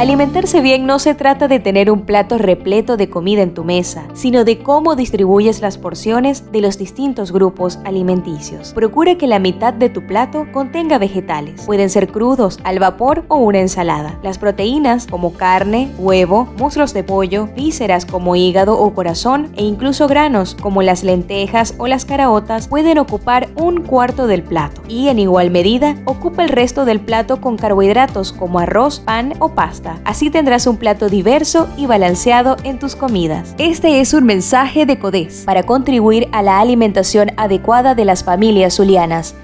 Alimentarse bien no se trata de tener un plato repleto de comida en tu mesa, sino de cómo distribuyes las porciones de los distintos grupos alimenticios. Procura que la mitad de tu plato contenga vegetales. Pueden ser crudos, al vapor o una ensalada. Las proteínas como carne, huevo, muslos de pollo, vísceras como hígado o corazón e incluso granos como las lentejas o las caraotas pueden ocupar un cuarto del plato y en igual medida ocupa el resto del plato con carbohidratos como arroz, pan o pasta. Así tendrás un plato diverso y balanceado en tus comidas. Este es un mensaje de CODES para contribuir a la alimentación adecuada de las familias zulianas